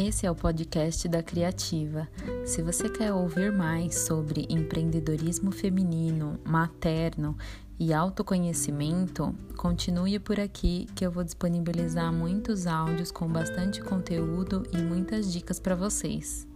Esse é o podcast da Criativa. Se você quer ouvir mais sobre empreendedorismo feminino, materno e autoconhecimento, continue por aqui que eu vou disponibilizar muitos áudios com bastante conteúdo e muitas dicas para vocês.